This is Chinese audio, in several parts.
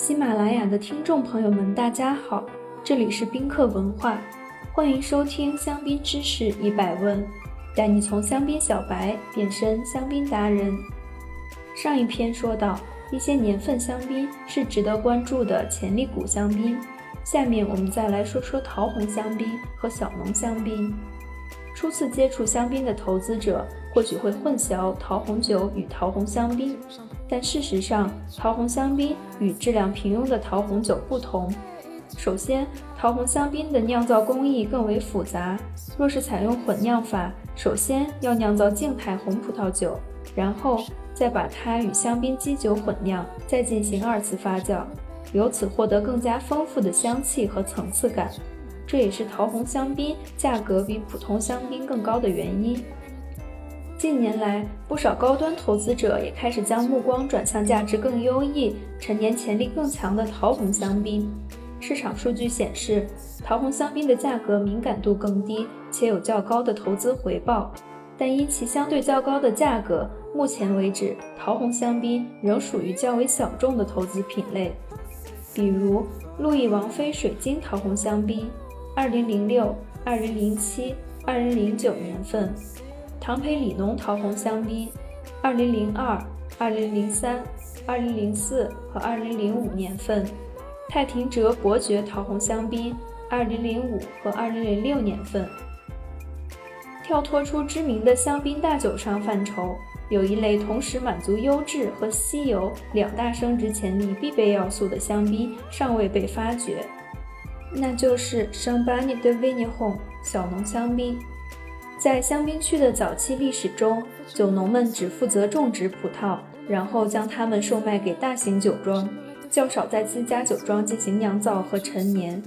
喜马拉雅的听众朋友们，大家好，这里是宾客文化，欢迎收听香槟知识一百问，带你从香槟小白变身香槟达人。上一篇说到，一些年份香槟是值得关注的潜力股香槟，下面我们再来说说桃红香槟和小农香槟。初次接触香槟的投资者或许会混淆桃红酒与桃红香槟，但事实上，桃红香槟与质量平庸的桃红酒不同。首先，桃红香槟的酿造工艺更为复杂。若是采用混酿法，首先要酿造静态红葡萄酒，然后再把它与香槟基酒混酿，再进行二次发酵，由此获得更加丰富的香气和层次感。这也是桃红香槟价格比普通香槟更高的原因。近年来，不少高端投资者也开始将目光转向价值更优异、陈年潜力更强的桃红香槟。市场数据显示，桃红香槟的价格敏感度更低，且有较高的投资回报。但因其相对较高的价格，目前为止，桃红香槟仍属于较为小众的投资品类。比如，路易王妃水晶桃红香槟。二零零六、二零零七、二零零九年份，唐培里农桃红香槟；二零零二、二零零三、二零零四和二零零五年份，泰廷哲伯爵桃红香槟；二零零五和二零零六年份。跳脱出知名的香槟大酒商范畴，有一类同时满足优质和稀有两大升值潜力必备要素的香槟尚未被发掘。那就是圣巴尼的维尼红小农香槟。在香槟区的早期历史中，酒农们只负责种植葡萄，然后将它们售卖给大型酒庄，较少在自家酒庄进行酿造和陈年。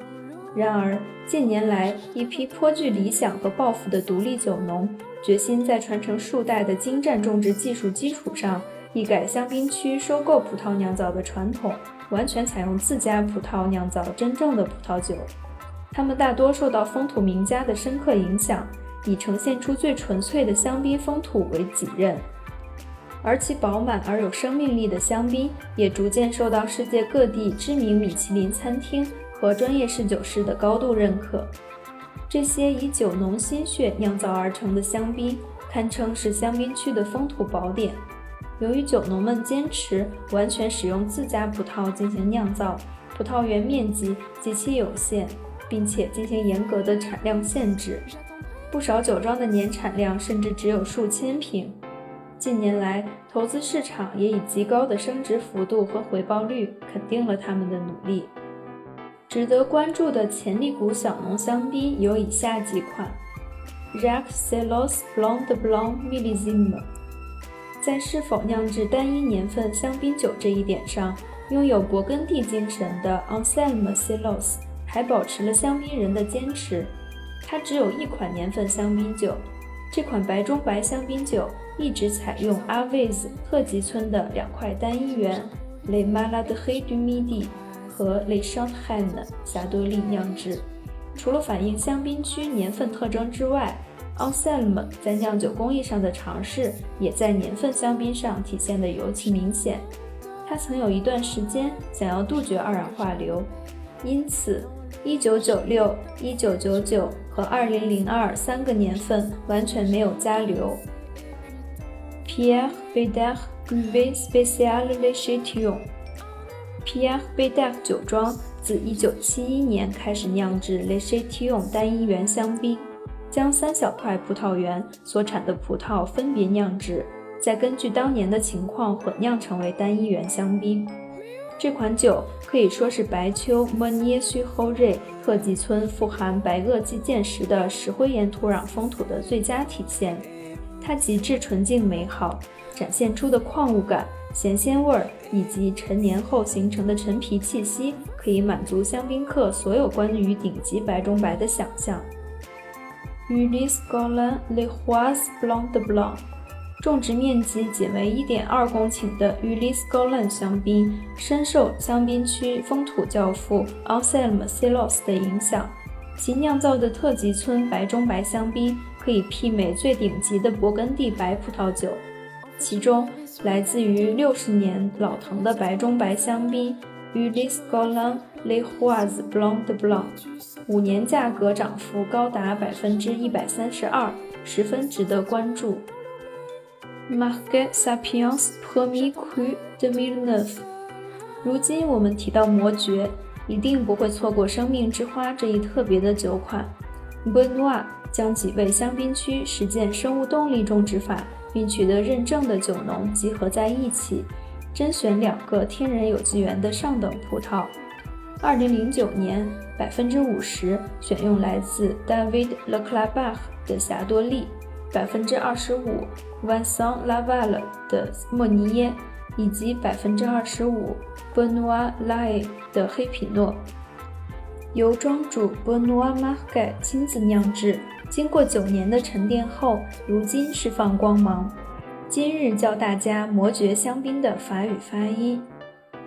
然而，近年来，一批颇具理想和抱负的独立酒农，决心在传承数代的精湛种植技术基础上，一改香槟区收购葡萄酿造的传统。完全采用自家葡萄酿造真正的葡萄酒，他们大多受到风土名家的深刻影响，以呈现出最纯粹的香槟风土为己任。而其饱满而有生命力的香槟，也逐渐受到世界各地知名米其林餐厅和专业侍酒师的高度认可。这些以酒农心血酿造而成的香槟，堪称是香槟区的风土宝典。由于酒农们坚持完全使用自家葡萄进行酿造，葡萄园面积极其有限，并且进行严格的产量限制，不少酒庄的年产量甚至只有数千瓶。近年来，投资市场也以极高的升值幅度和回报率肯定了他们的努力。值得关注的潜力股小农香槟有以下几款：Jacques Celos Blanc de Blanc Millésime。在是否酿制单一年份香槟酒这一点上，拥有勃艮第精神的 Anselme c e l o s 还保持了香槟人的坚持。它只有一款年份香槟酒，这款白中白香槟酒一直采用阿维斯特级村的两块单一园 Le m a l a d h e du Midi 和 Le Chantehaine 霞多丽酿制。除了反映香槟区年份特征之外，奥塞姆在酿酒工艺上的尝试，也在年份香槟上体现得尤其明显。他曾有一段时间想要杜绝二氧化硫，因此1996、1999和2002三个年份完全没有加硫。Pierre Bédard Cuvée Spéciale Le Châtillon。Pierre Bédard 酒庄自1971年开始酿制 Le Châtillon 单一园香槟。将三小块葡萄园所产的葡萄分别酿制，再根据当年的情况混酿成为单一园香槟。这款酒可以说是白丘莫涅须后瑞特级村富含白垩纪渐石的石灰岩土壤风土的最佳体现。它极致纯净美好，展现出的矿物感、咸鲜味儿以及陈年后形成的陈皮气息，可以满足香槟客所有关于顶级白中白的想象。Ulysse Golan Le Hois Blanc de Blanc，种植面积仅为1.2公顷的 Ulysse Golan 香槟，深受香槟区风土教父 Anselme c e l o s 的影响。其酿造的特级村白中白香槟可以媲美最顶级的勃艮第白葡萄酒。其中，来自于60年老藤的白中白香槟 Ulysse Golan Les Rois Blanc de Blanc，五年价格涨幅高达百分之一百三十二，十分值得关注。Marque Sapiens premier cru de Millev 如今我们提到魔爵，一定不会错过生命之花这一特别的酒款。Benoit 将几位香槟区实践生物动力种植法并取得认证的酒农集合在一起。甄选两个天然有机园的上等葡萄。二零零九年，百分之五十选用来自 David Leclerc 的霞多丽，百分之二十五 Vinsant Laval 的莫尼耶，以及百分之二十五 b e n o i Lai 的黑皮诺，由庄主 Benoit Marquet 亲自酿制，经过九年的沉淀后，如今释放光芒。今日教大家魔爵香槟的法语发音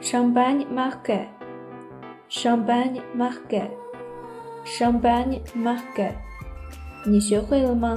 ：Champagne Marquet，Champagne Marquet，Champagne Marquet。你学会了吗？